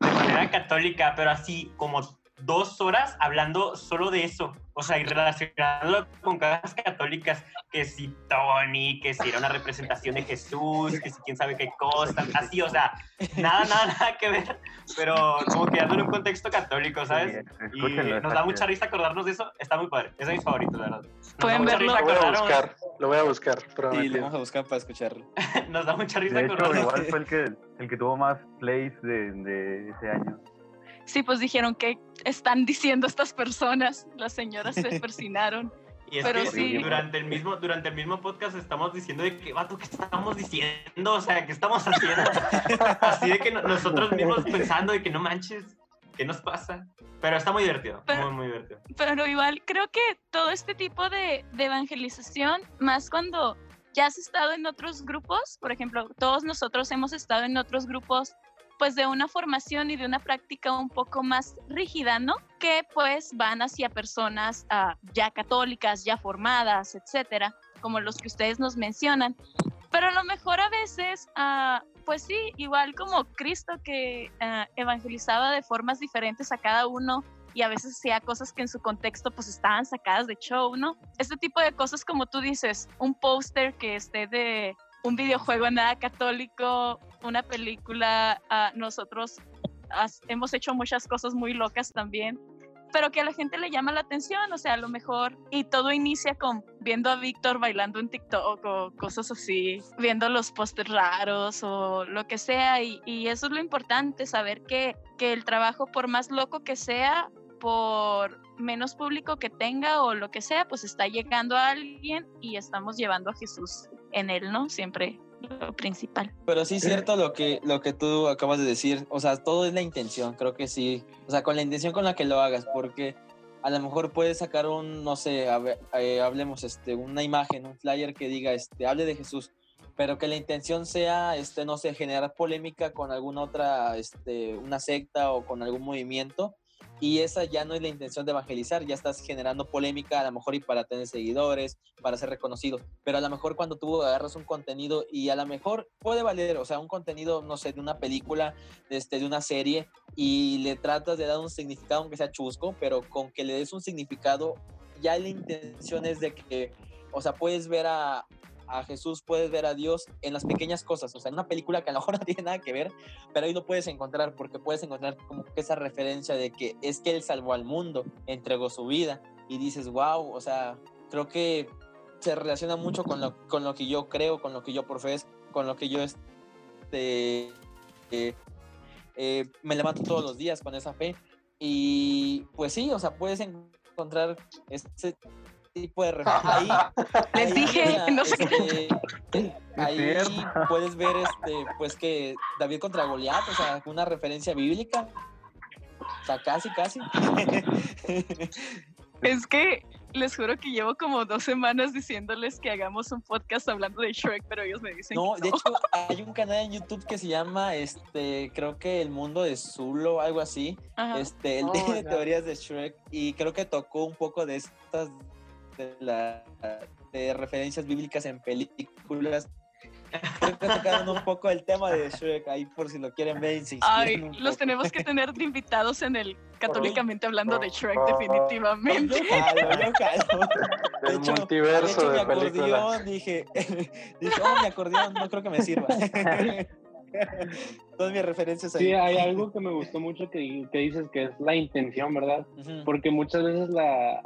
[SPEAKER 1] de manera católica, pero así como dos horas hablando solo de eso, o sea, y relacionándolo con cosas católicas, que si Tony, que si era una representación de Jesús, que si quién sabe qué cosa, así, o sea, nada, nada, nada que ver, pero como que dándole un contexto católico, ¿sabes? y nos da mucha risa acordarnos de eso, está muy padre, es de mis favoritos, la verdad.
[SPEAKER 2] Pueden verlo.
[SPEAKER 3] Lo voy a buscar, lo voy a buscar.
[SPEAKER 4] Sí, lo vamos a buscar para escucharlo.
[SPEAKER 1] nos da mucha risa
[SPEAKER 5] de
[SPEAKER 1] acordarnos.
[SPEAKER 5] igual fue el que, el que tuvo más plays de, de ese año
[SPEAKER 2] sí, pues dijeron que están diciendo estas personas. Las señoras se persinaron.
[SPEAKER 1] Y es Pero que sí. durante el mismo durante el mismo podcast estamos diciendo de que vato, ¿qué estamos diciendo? O sea, ¿qué estamos haciendo? Así de que nosotros mismos pensando de que no manches, ¿qué nos pasa? Pero está muy divertido, muy, muy divertido.
[SPEAKER 2] Pero igual creo que todo este tipo de, de evangelización, más cuando ya has estado en otros grupos, por ejemplo, todos nosotros hemos estado en otros grupos pues de una formación y de una práctica un poco más rígida, ¿no? Que pues van hacia personas ah, ya católicas, ya formadas, etcétera, como los que ustedes nos mencionan. Pero a lo mejor a veces, ah, pues sí, igual como Cristo que ah, evangelizaba de formas diferentes a cada uno y a veces hacía cosas que en su contexto pues estaban sacadas de show, ¿no? Este tipo de cosas como tú dices, un póster que esté de un videojuego nada católico, una película, uh, nosotros hemos hecho muchas cosas muy locas también pero que a la gente le llama la atención, o sea, a lo mejor, y todo inicia con viendo a Víctor bailando en TikTok o cosas así, viendo los pósters raros o lo que sea, y, y, eso es lo importante, saber que, que el trabajo, por más loco que sea, por menos público que tenga o lo que sea, pues está llegando a alguien y estamos llevando a Jesús en él, ¿no? Siempre lo principal.
[SPEAKER 4] Pero sí es cierto lo que, lo que tú acabas de decir, o sea, todo es la intención, creo que sí, o sea, con la intención con la que lo hagas, porque a lo mejor puedes sacar un, no sé, eh, hablemos, este, una imagen, un flyer que diga, este, hable de Jesús, pero que la intención sea, este, no sé, generar polémica con alguna otra, este, una secta o con algún movimiento, y esa ya no es la intención de evangelizar, ya estás generando polémica a lo mejor y para tener seguidores, para ser reconocido, pero a lo mejor cuando tú agarras un contenido y a lo mejor puede valer, o sea, un contenido, no sé, de una película, este, de una serie y le tratas de dar un significado aunque sea chusco, pero con que le des un significado, ya la intención es de que, o sea, puedes ver a, a Jesús, puedes ver a Dios en las pequeñas cosas, o sea, en una película que a lo mejor no tiene nada que ver, pero ahí lo puedes encontrar porque puedes encontrar como que esa referencia de que es que Él salvó al mundo, entregó su vida y dices, wow, o sea, creo que se relaciona mucho con lo, con lo que yo creo, con lo que yo profeso, con lo que yo este, eh, eh, me levanto todos los días con esa fe. Y pues sí, o sea, puedes encontrar ese tipo de ahí,
[SPEAKER 2] Les dije, no sé
[SPEAKER 4] qué. Este, ahí puedes ver este, pues que David contra Goliat, o sea, una referencia bíblica. O sea, casi, casi.
[SPEAKER 2] Es que les juro que llevo como dos semanas diciéndoles que hagamos un podcast hablando de Shrek, pero ellos me dicen
[SPEAKER 4] no,
[SPEAKER 2] que
[SPEAKER 4] no. de hecho hay un canal en YouTube que se llama, este, creo que El Mundo de Zulo, algo así. Este, él oh, tiene teorías de Shrek y creo que tocó un poco de estas de, la, de referencias bíblicas en películas. Creo que tocaron un poco el tema de Shrek ahí por si lo quieren ver.
[SPEAKER 2] Ay, los tenemos que tener de invitados en el Católicamente hablando de Shrek, definitivamente.
[SPEAKER 3] Yo calo, El hecho, multiverso de, hecho, mi acordeón,
[SPEAKER 4] dije, dije, oh, mi acordeón, no creo que me sirva. Todas mis referencias ahí.
[SPEAKER 6] Sí, hay algo que me gustó mucho que, que dices que es la intención, ¿verdad? Porque muchas veces la,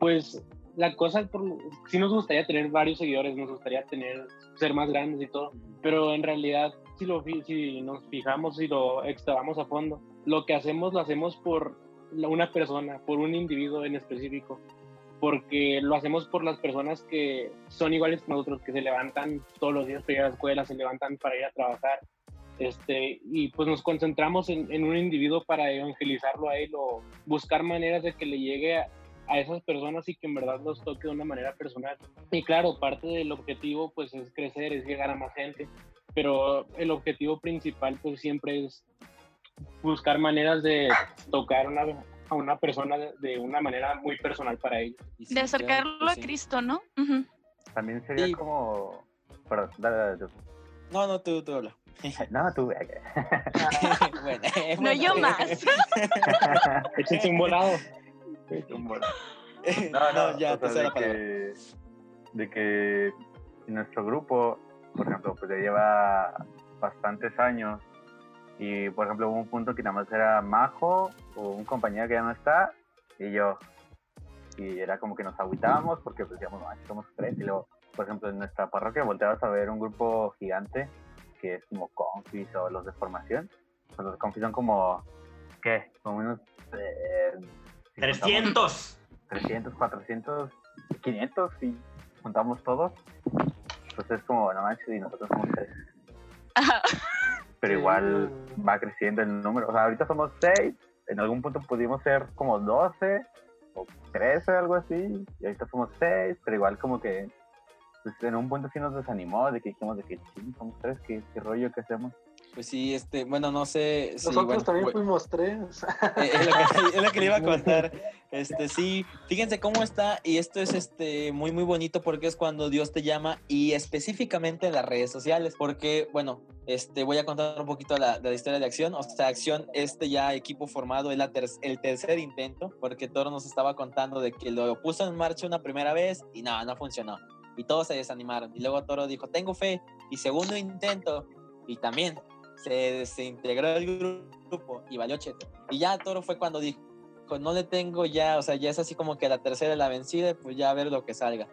[SPEAKER 6] pues la cosa, por, sí nos gustaría tener varios seguidores, nos gustaría tener, ser más grandes y todo, pero en realidad, si, lo, si nos fijamos y lo extravamos a fondo, lo que hacemos lo hacemos por una persona, por un individuo en específico, porque lo hacemos por las personas que son iguales que nosotros, que se levantan todos los días para ir a la escuela, se levantan para ir a trabajar, este, y pues nos concentramos en, en, un individuo para evangelizarlo a él o buscar maneras de que le llegue a, a esas personas y que en verdad los toque de una manera personal. Y claro, parte del objetivo pues es crecer, es llegar a más gente, pero el objetivo principal pues siempre es buscar maneras de tocar una, a una persona de, una manera muy personal para ellos.
[SPEAKER 2] De acercarlo pues a Cristo, ¿no?
[SPEAKER 5] También sería como... Perdón,
[SPEAKER 4] No, no, tú, tú habla.
[SPEAKER 5] No, tú.
[SPEAKER 2] bueno, no, yo más.
[SPEAKER 6] Échense un volado.
[SPEAKER 5] No, no, ya te de, que, de que nuestro grupo, por ejemplo, pues ya lleva bastantes años y, por ejemplo, hubo un punto que nada más era Majo o un compañero que ya no está y yo. Y era como que nos agüitábamos porque pues decíamos, no, somos tres. Y luego, por ejemplo, en nuestra parroquia volteabas a ver un grupo gigante que es como Confis o los de formación. Pues los Confis son como, ¿qué? Como unos eh,
[SPEAKER 1] 300.
[SPEAKER 5] 300, 400, 500, si juntamos todos. Pues es como, no manches, y nosotros somos tres. Pero igual va creciendo el número. O sea, ahorita somos seis. En algún punto pudimos ser como 12 o 13, algo así. Y ahorita somos seis, pero igual como que pues en un punto sí nos desanimó de que dijimos de que sí, somos tres, ¿qué, qué rollo que hacemos?
[SPEAKER 4] Pues sí, este, bueno, no sé.
[SPEAKER 3] Nosotros también fuimos tres.
[SPEAKER 4] Eh, es, lo que, es, lo que, le iba a contar. Este, sí, fíjense cómo está, y esto es este muy muy bonito porque es cuando Dios te llama y específicamente en las redes sociales. Porque, bueno, este, voy a contar un poquito la, la historia de Acción. O sea, Acción, este ya equipo formado, es la el tercer intento, porque Toro nos estaba contando de que lo puso en marcha una primera vez y no, no funcionó. Y todos se desanimaron. Y luego Toro dijo, tengo fe. Y segundo intento, y también se desintegró el grupo y valió cheto. Y ya Toro fue cuando dijo, no le tengo ya, o sea, ya es así como que la tercera la vencida, pues ya a ver lo que salga.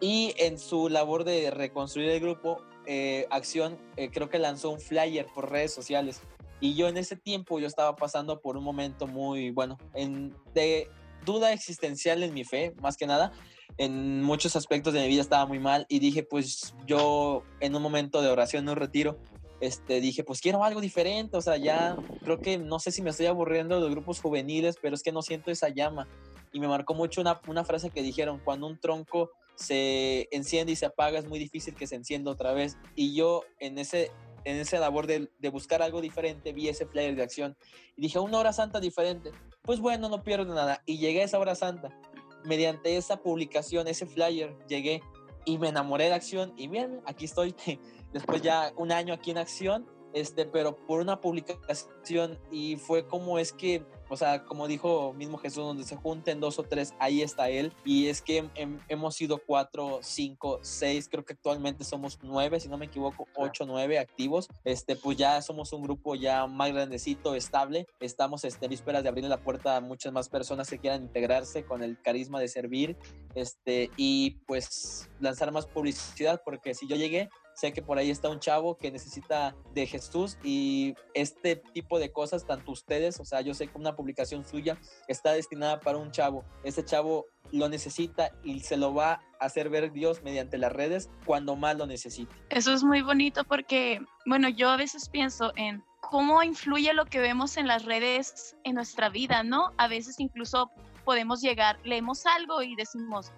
[SPEAKER 4] Y en su labor de reconstruir el grupo, eh, Acción eh, creo que lanzó un flyer por redes sociales. Y yo en ese tiempo yo estaba pasando por un momento muy, bueno, en, de duda existencial en mi fe, más que nada. En muchos aspectos de mi vida estaba muy mal y dije, pues yo en un momento de oración, un retiro, este, dije, pues quiero algo diferente, o sea, ya creo que no sé si me estoy aburriendo de los grupos juveniles, pero es que no siento esa llama. Y me marcó mucho una, frase que dijeron, cuando un tronco se enciende y se apaga, es muy difícil que se encienda otra vez. Y yo en ese en esa labor de, de, buscar algo diferente, vi ese flyer de acción y dije, una hora santa diferente. Pues bueno, no pierdo nada. Y llegué a esa hora santa. Mediante esa publicación, ese flyer, llegué y me enamoré de acción. Y bien, aquí estoy después ya un año aquí en acción, este, pero por una publicación y fue como es que, o sea, como dijo mismo Jesús, donde se junten dos o tres, ahí está Él. Y es que hemos sido cuatro, cinco, seis, creo que actualmente somos nueve, si no me equivoco, ocho, nueve activos. Este, pues ya somos un grupo ya más grandecito, estable. Estamos este, en vísperas de abrirle la puerta a muchas más personas que quieran integrarse con el carisma de servir este, y pues lanzar más publicidad, porque si yo llegué, sé que por ahí está un chavo que necesita de Jesús y este tipo de cosas, tanto ustedes, o sea, yo sé que una publicación suya está destinada para un chavo. Ese chavo lo necesita y se lo va a hacer ver Dios mediante las redes cuando más lo necesite.
[SPEAKER 2] Eso es muy bonito porque, bueno, yo a veces pienso en cómo influye lo que vemos en las redes en nuestra vida, ¿no? A veces incluso podemos llegar, leemos algo y decimos,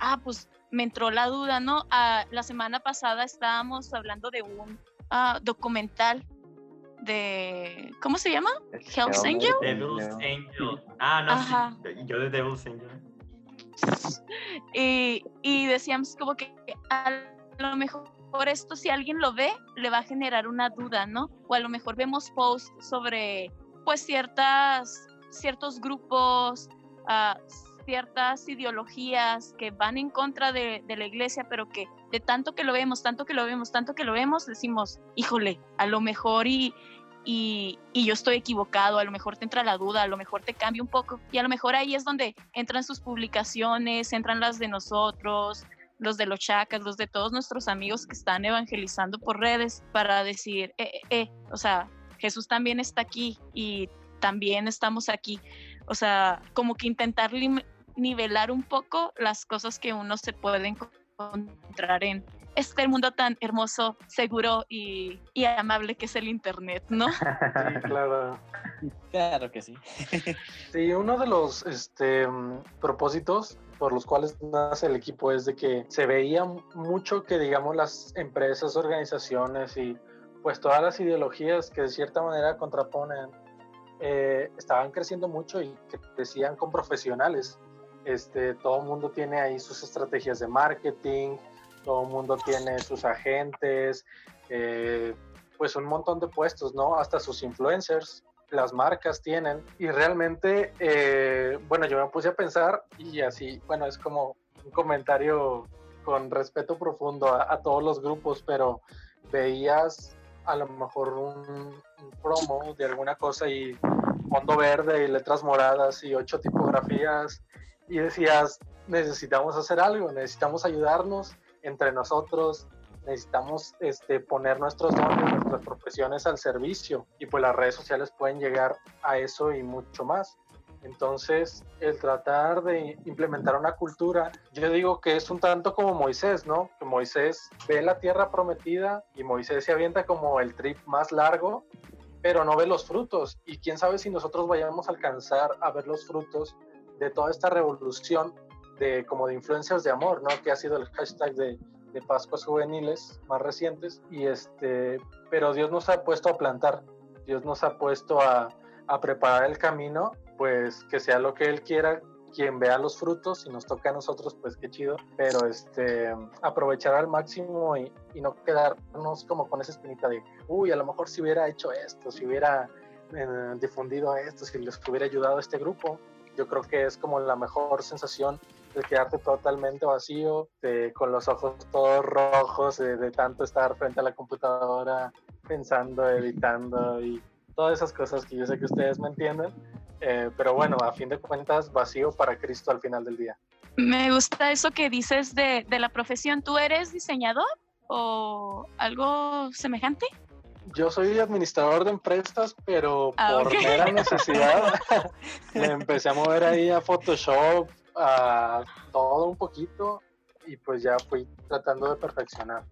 [SPEAKER 2] ah, pues me entró la duda, ¿no? Ah, la semana pasada estábamos hablando de un ah, documental de, ¿cómo se llama? Hell's Angel.
[SPEAKER 1] Devil's Angel. Ah, no, yo de Devil's Angel.
[SPEAKER 2] Y, y decíamos como que a lo mejor por esto si alguien lo ve le va a generar una duda, ¿no? O a lo mejor vemos posts sobre pues ciertas ciertos grupos, uh, ciertas ideologías que van en contra de, la iglesia, pero que de tanto que lo vemos, tanto que lo vemos, tanto que lo vemos, decimos, híjole, a lo mejor y, y, yo estoy equivocado, a lo mejor te entra la duda, a lo mejor te cambia un poco, y a lo mejor ahí es donde entran sus publicaciones, entran las de nosotros, los de los chacas, los de todos nuestros amigos que están evangelizando por redes para decir, eh, eh, eh o sea, Jesús también está aquí y también estamos aquí. O sea, como que intentar nivelar un poco las cosas que uno se puede encontrar en este mundo tan hermoso, seguro y, amable que es el Internet, ¿no?
[SPEAKER 3] Sí, claro.
[SPEAKER 4] Claro que sí.
[SPEAKER 3] Sí, uno de los este, propósitos por los cuales nace el equipo es de que se veía mucho que, digamos, las empresas, organizaciones y pues todas las ideologías que de cierta manera contraponen eh, estaban creciendo mucho y crecían con profesionales este, todo el mundo tiene ahí sus estrategias de marketing, todo el mundo tiene sus agentes, eh, pues un montón de puestos, ¿no? Hasta sus influencers, las marcas tienen. Y realmente, eh, bueno, yo me puse a pensar y así, bueno, es como un comentario con respeto profundo a, todos los grupos, pero veías a lo mejor un, un, promo de alguna cosa y fondo verde y letras moradas y ocho tipografías y decías, necesitamos hacer algo, necesitamos ayudarnos entre nosotros, necesitamos este, poner nuestros dones, nuestras profesiones al servicio y pues las redes sociales pueden llegar a eso y mucho más. Entonces, el tratar de implementar una cultura, yo digo que es un tanto como Moisés, ¿no? Que Moisés ve la tierra prometida y Moisés se avienta como el trip más largo, pero no ve los frutos. Y quién sabe si nosotros vayamos a alcanzar a ver los frutos de toda esta revolución de como de influencers de amor, ¿no? Que ha sido el hashtag de de Pascuas juveniles más recientes, y este, pero Dios nos ha puesto a plantar, Dios nos ha puesto a, a preparar el camino, pues que sea lo que Él quiera, quien vea los frutos, y nos toca a nosotros, pues qué chido, pero este, aprovechar al máximo y, y no quedarnos como con esa espinita de, uy, a lo mejor si hubiera hecho esto, si hubiera eh, difundido esto, si les hubiera ayudado a este grupo, yo creo que es como la mejor sensación de quedarte totalmente vacío, con los ojos todos rojos, de, tanto estar frente a la computadora pensando, editando y todas esas cosas que yo sé que ustedes me entienden. Eh, pero bueno, a fin de cuentas, vacío para Cristo al final del día.
[SPEAKER 2] Me gusta eso que dices de, de la profesión. ¿Tú eres diseñador o algo semejante?
[SPEAKER 3] Yo soy administrador de empresas, pero ah, por mera necesidad me empecé a mover ahí a Photoshop, a todo un poquito, y pues ya fui tratando de perfeccionar.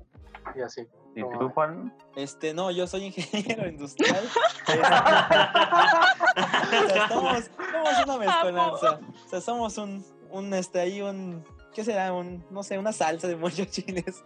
[SPEAKER 3] Y así.
[SPEAKER 5] ¿Y tú, Juan?
[SPEAKER 4] Este, no, yo soy ingeniero industrial. somos, una mezcolanza. O sea, somos un, un, este, ahí un, ¿qué será? Un, no sé, una salsa de muchos chiles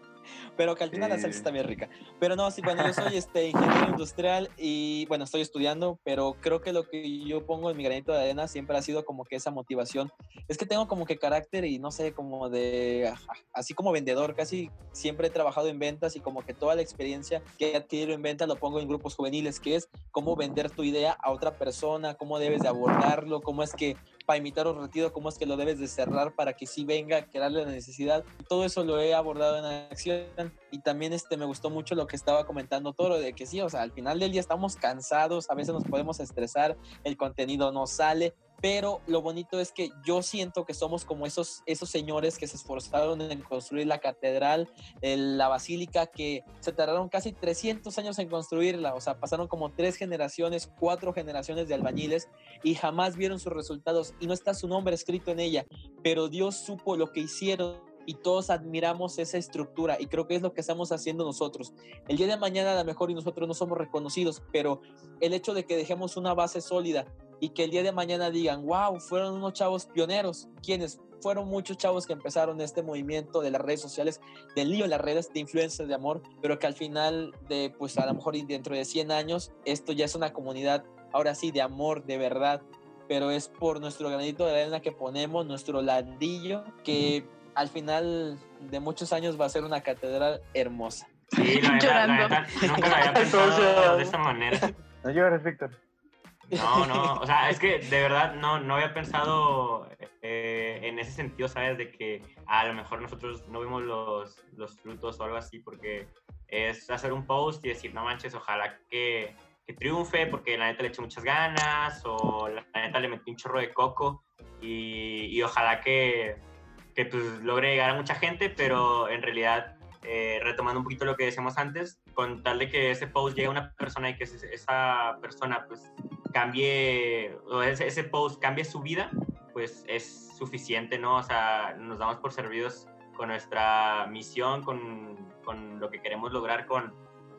[SPEAKER 4] pero que al final la salsa está bien rica. Pero no, sí, bueno, yo soy este, ingeniero industrial y bueno, estoy estudiando, pero creo que lo que yo pongo en mi granito de arena siempre ha sido como que esa motivación. Es que tengo como que carácter y no sé, como de, así como vendedor, casi siempre he trabajado en ventas y como que toda la experiencia que he adquirido en ventas lo pongo en grupos juveniles, que es cómo vender tu idea a otra persona, cómo debes de abordarlo, cómo es que para imitar un retiro, cómo es que lo debes de cerrar para que sí venga, que darle la necesidad. Todo eso lo he abordado en acción y también este, me gustó mucho lo que estaba comentando Toro, de que sí, o sea, al final del día estamos cansados, a veces nos podemos estresar, el contenido no sale, pero lo bonito es que yo siento que somos como esos, esos señores que se esforzaron en construir la catedral, la basílica, que se tardaron casi 300 años en construirla, o sea, pasaron como tres generaciones, cuatro generaciones de albañiles y jamás vieron sus resultados y no está su nombre escrito en ella, pero Dios supo lo que hicieron y todos admiramos esa estructura y creo que es lo que estamos haciendo nosotros. El día de mañana a lo mejor y nosotros no somos reconocidos, pero el hecho de que dejemos una base sólida y que el día de mañana digan, wow, fueron unos chavos pioneros, quienes fueron muchos chavos que empezaron este movimiento de las redes sociales, del lío de las redes de influencias de amor, pero que al final de, pues a lo mejor dentro de 100 años, esto ya es una comunidad, ahora sí, de amor, de verdad, pero es por nuestro granito de arena que ponemos, nuestro ladrillo, que al final de muchos años va a ser una catedral hermosa.
[SPEAKER 1] Sí, la verdad, la verdad nunca lo había pensado de esta manera.
[SPEAKER 5] No llores, Víctor.
[SPEAKER 1] No, no, o sea, es que de verdad no, no había pensado eh, en ese sentido, ¿sabes? De que a lo mejor nosotros no vemos los, los frutos o algo así, porque es hacer un post y decir, no manches, ojalá que, que triunfe, porque la neta le eché muchas ganas, o la neta le metí un chorro de coco, y, y ojalá que, que pues, logre llegar a mucha gente, pero en realidad, eh, retomando un poquito lo que decíamos antes, con tal de que ese post llegue a una persona y que esa persona pues cambie, o ese, ese post cambie su vida, pues es suficiente, ¿no? O sea, nos damos por servidos con nuestra misión, con, con lo que queremos lograr con,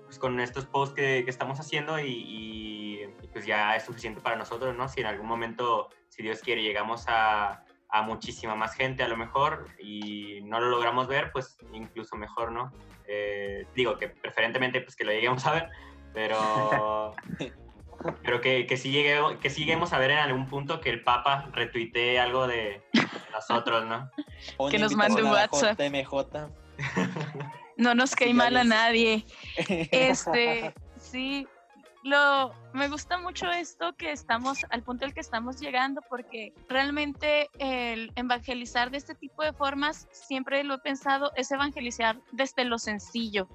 [SPEAKER 1] pues, con estos posts que, que estamos haciendo y, y, pues ya es suficiente para nosotros, ¿no? Si en algún momento, si Dios quiere, llegamos a, a muchísima más gente a lo mejor y no lo logramos ver, pues incluso mejor, ¿no? Eh, digo que preferentemente pues que lo lleguemos a ver, pero, pero que, que, sí llegue, que sí lleguemos a ver en algún punto que el Papa retuitee algo de nosotros, ¿no?
[SPEAKER 2] que nos mande un WhatsApp. No nos cae mal a nadie. Este, sí, lo, me gusta mucho esto que estamos, al punto al que estamos llegando, porque realmente el evangelizar de este tipo de formas, siempre lo he pensado, es evangelizar desde lo sencillo.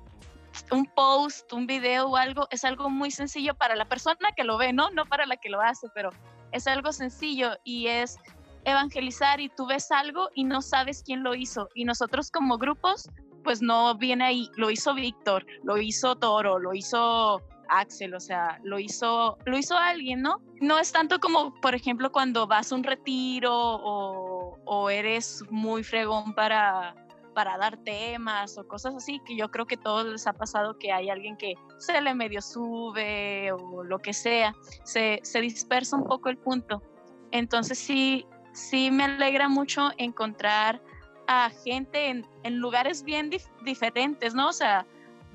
[SPEAKER 2] Un post, un video o algo, es algo muy sencillo para la persona que lo ve, ¿no? No para la que lo hace, pero es algo sencillo y es evangelizar y tú ves algo y no sabes quién lo hizo. Y nosotros como grupos, pues no viene ahí, lo hizo Víctor, lo hizo Toro, lo hizo Axel, o sea, lo hizo, lo hizo alguien, ¿no? No es tanto como, por ejemplo, cuando vas a un retiro o, eres muy fregón para, para dar temas o cosas así, que yo creo que todos les ha pasado que hay alguien que se le medio sube o lo que sea, se, se dispersa un poco el punto. Entonces sí, sí me alegra mucho encontrar a gente en, en lugares bien diferentes, ¿no? O sea,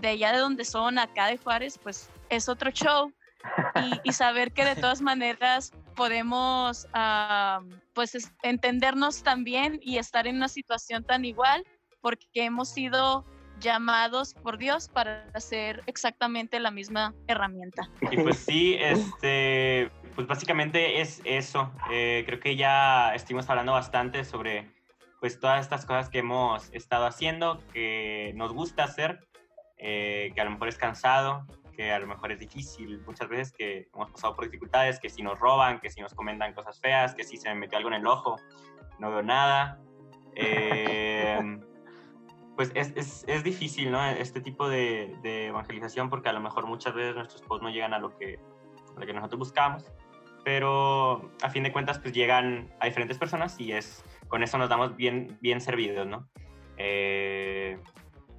[SPEAKER 2] de allá de donde son, acá de Juárez, pues es otro show. Y, saber que de todas maneras podemos ah, pues entendernos también y estar en una situación tan igual porque hemos sido llamados por Dios para hacer exactamente la misma herramienta.
[SPEAKER 1] Y pues sí, este, pues básicamente es eso. Eh, creo que ya estuvimos hablando bastante sobre pues todas estas cosas que hemos estado haciendo, que nos gusta hacer, eh, que a lo mejor es cansado, que a lo mejor es difícil muchas veces, que hemos pasado por dificultades, que si nos roban, que si nos comentan cosas feas, que si se me metió algo en el ojo, no veo nada. Eh, pues es, es, es, difícil, ¿no? Este tipo de, de, evangelización porque a lo mejor muchas veces nuestros posts no llegan a lo que, a lo que nosotros buscamos, pero a fin de cuentas pues llegan a diferentes personas y es, con eso nos damos bien, bien servidos, ¿no? Eh,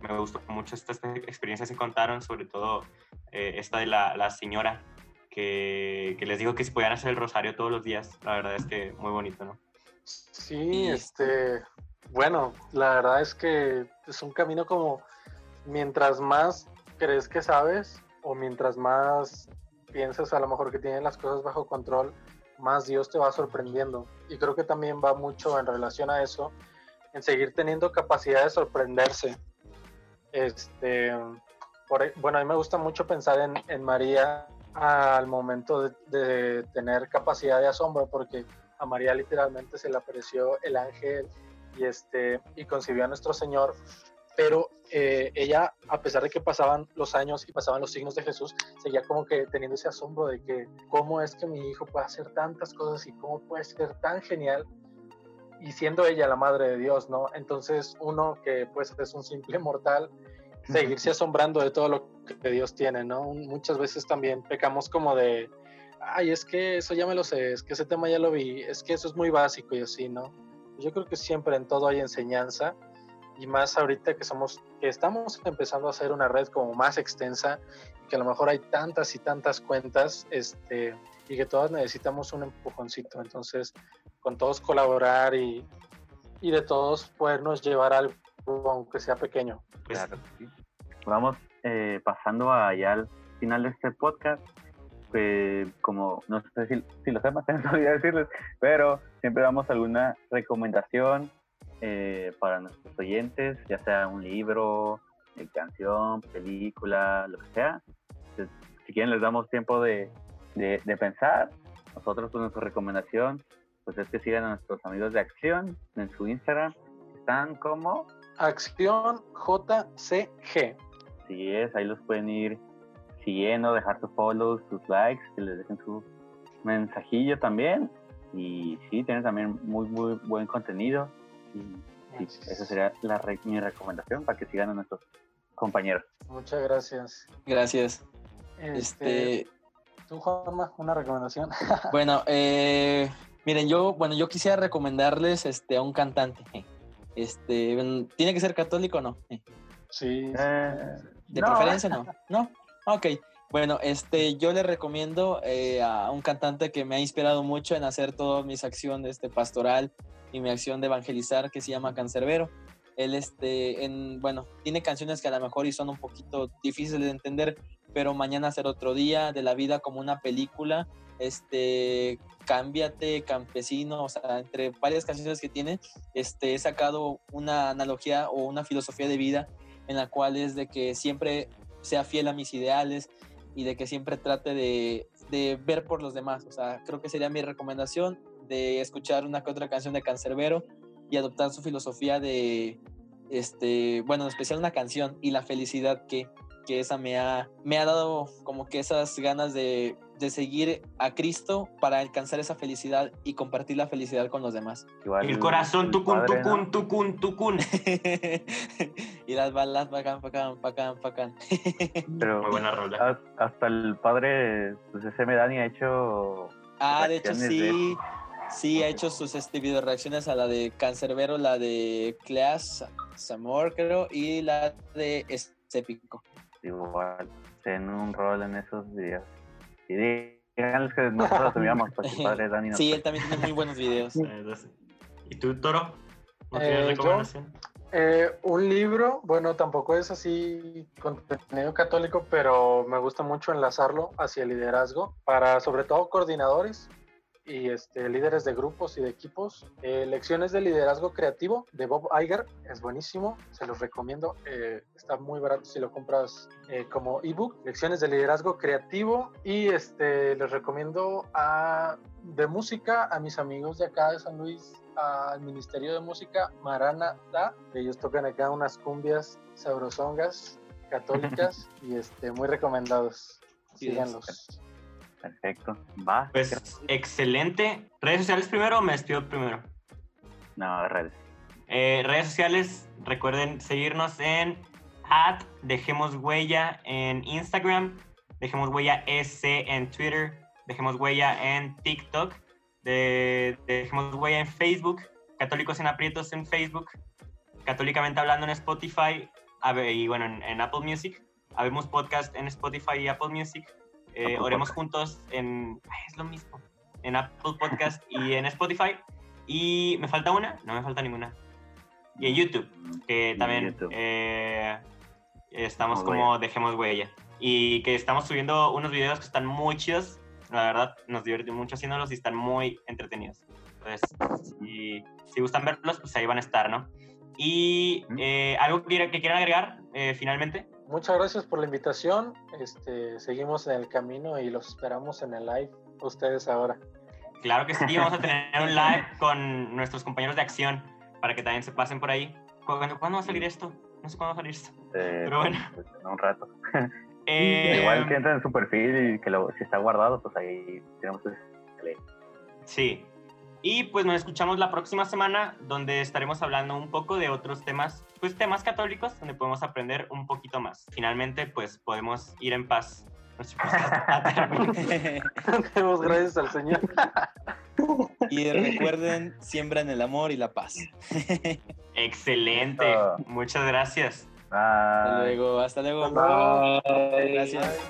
[SPEAKER 1] me gustó mucho estas experiencias que contaron, sobre todo eh, esta de la, señora que, les dijo que se podían hacer el rosario todos los días. La verdad es que muy bonito, ¿no?
[SPEAKER 3] Sí, este, bueno, la verdad es que es un camino como mientras más crees que sabes o mientras más piensas a lo mejor que tienes las cosas bajo control, más Dios te va sorprendiendo. Y creo que también va mucho en relación a eso, en seguir teniendo capacidad de sorprenderse. Este, por, bueno, a mí me gusta mucho pensar en, María al momento de, de, tener capacidad de asombro, porque a María literalmente se le apareció el ángel y, este, y concibió a nuestro Señor, pero eh, ella, a pesar de que pasaban los años y pasaban los signos de Jesús, seguía como que teniendo ese asombro de que cómo es que mi hijo puede hacer tantas cosas y cómo puede ser tan genial y siendo ella la madre de Dios, ¿no? Entonces uno que pues es un simple mortal, seguirse asombrando de todo lo que Dios tiene, ¿no? Muchas veces también pecamos como de, ay, es que eso ya me lo sé, es que ese tema ya lo vi, es que eso es muy básico y así, ¿no? Yo creo que siempre en todo hay enseñanza y más ahorita que somos que estamos empezando a hacer una red como más extensa y que a lo mejor hay tantas y tantas cuentas este y que todas necesitamos un empujoncito. Entonces con todos colaborar y, y de todos podernos llevar algo aunque sea pequeño.
[SPEAKER 5] Claro. vamos eh, pasando allá al final de este podcast como no sé si, si lo sepan, no sabía decirles, pero siempre damos alguna recomendación eh, para nuestros oyentes, ya sea un libro, eh, canción, película, lo que sea. si quieren les damos tiempo de, de, pensar. Nosotros pues nuestra recomendación pues es que sigan a nuestros amigos de Acción en su Instagram. Están como
[SPEAKER 3] Acción JCG.
[SPEAKER 5] Sí es, ahí los pueden ir siguiendo, dejar sus follows, sus likes, que les dejen su mensajillo también. Y sí, tienen también muy, muy buen contenido. Y esa sería la mi recomendación para que sigan a nuestros compañeros.
[SPEAKER 3] Muchas gracias.
[SPEAKER 4] Gracias.
[SPEAKER 3] Este, este ¿Tú, Juanma, una recomendación?
[SPEAKER 4] bueno, eh, miren, yo, bueno, yo quisiera recomendarles este, a un cantante. Este, ¿Tiene que ser católico o no?
[SPEAKER 3] Sí.
[SPEAKER 4] Eh, ¿De preferencia no? ¿No? Ok, bueno, este, yo le recomiendo eh, a un cantante que me ha inspirado mucho en hacer todas mis acciones este, pastoral y mi acción de evangelizar, que se llama Cancerbero. Él, este, en, bueno, tiene canciones que a lo mejor y son un poquito difíciles de entender, pero mañana será otro día, de la vida como una película, este, cámbiate, campesino, o sea, entre varias canciones que tiene, este, he sacado una analogía o una filosofía de vida en la cual es de que siempre sea fiel a mis ideales y de que siempre trate de, de, ver por los demás. O sea, creo que sería mi recomendación de escuchar una que otra canción de Cancerbero y adoptar su filosofía de, este, bueno, en especial una canción y la felicidad que, que esa me ha, me ha dado como que esas ganas de, de seguir a Cristo para alcanzar esa felicidad y compartir la felicidad con los demás.
[SPEAKER 1] el corazón, tucun, tucun, tucun, tucun.
[SPEAKER 4] y las balas, pacan, pacan, pacan, pacan.
[SPEAKER 5] Pero Muy buena rola. Hasta el padre, pues ese Medani ha hecho.
[SPEAKER 4] Ah, de hecho sí. Sí, ha hecho sus este, video reacciones a la de Cancerbero, la de Cleas Samor, creo, y la de Estépico.
[SPEAKER 5] Igual, en un rol en esos videos. Y díganles que nosotros subíamos, pues padre Dani
[SPEAKER 4] Sí, él también tiene muy buenos videos.
[SPEAKER 1] ¿Y tú, Toro?
[SPEAKER 3] Eh, eh, un libro, bueno, tampoco es así contenido católico, pero me gusta mucho enlazarlo hacia el liderazgo para sobre todo coordinadores y este, líderes de grupos y de equipos. Eh, lecciones de liderazgo creativo de Bob Iger es buenísimo, se los recomiendo. Eh, está muy barato si lo compras eh, como ebook. Lecciones de liderazgo creativo y este, les recomiendo a, de música a mis amigos de acá de San Luis al Ministerio de Música Maranata. Ellos tocan acá unas cumbias sabrosongas católicas y este, muy recomendados. Síganlos.
[SPEAKER 5] Perfecto. Va.
[SPEAKER 1] Pues excelente. ¿Redes sociales primero o me despido primero?
[SPEAKER 5] No, redes.
[SPEAKER 1] Eh, redes sociales, recuerden seguirnos en at Dejemos Huella en Instagram, Dejemos Huella SC en Twitter, Dejemos Huella en TikTok, de, Dejemos Huella en Facebook, Católicos en Aprietos en Facebook, Católicamente Hablando en Spotify y bueno, en, en Apple Music. Habemos podcast en Spotify y Apple Music. Eh, oremos juntos en. Es lo mismo. En Apple Podcast y en Spotify. Y me falta una, no me falta ninguna. Y en YouTube, que también eh, estamos como Dejemos Huella. Y que estamos subiendo unos videos que están muy chidos. La verdad, nos divertimos mucho haciéndolos y están muy entretenidos. Entonces, si, si gustan verlos, pues ahí van a estar, ¿no? Y eh, algo que, que quieran agregar eh, finalmente
[SPEAKER 3] muchas gracias por la invitación. Este, seguimos en el camino y los esperamos en el live ustedes ahora.
[SPEAKER 1] Claro que sí, vamos a tener un live con nuestros compañeros de acción para que también se pasen por ahí. ¿Cuándo, va a salir esto? No sé cuándo va a salir esto. Eh, Pero bueno.
[SPEAKER 5] Pues, en un rato. Eh, Igual que entra en su perfil y que lo, si está guardado, pues ahí tenemos que
[SPEAKER 1] Sí, y pues nos escuchamos la próxima semana donde estaremos hablando un poco de otros temas, pues temas católicos donde podemos aprender un poquito más. Finalmente pues podemos ir en paz.
[SPEAKER 3] Demos gracias al Señor.
[SPEAKER 4] y recuerden, siembran el amor y la paz.
[SPEAKER 1] Excelente. Muchas gracias.
[SPEAKER 4] Hasta luego. Hasta luego.
[SPEAKER 3] Bye.
[SPEAKER 4] Gracias.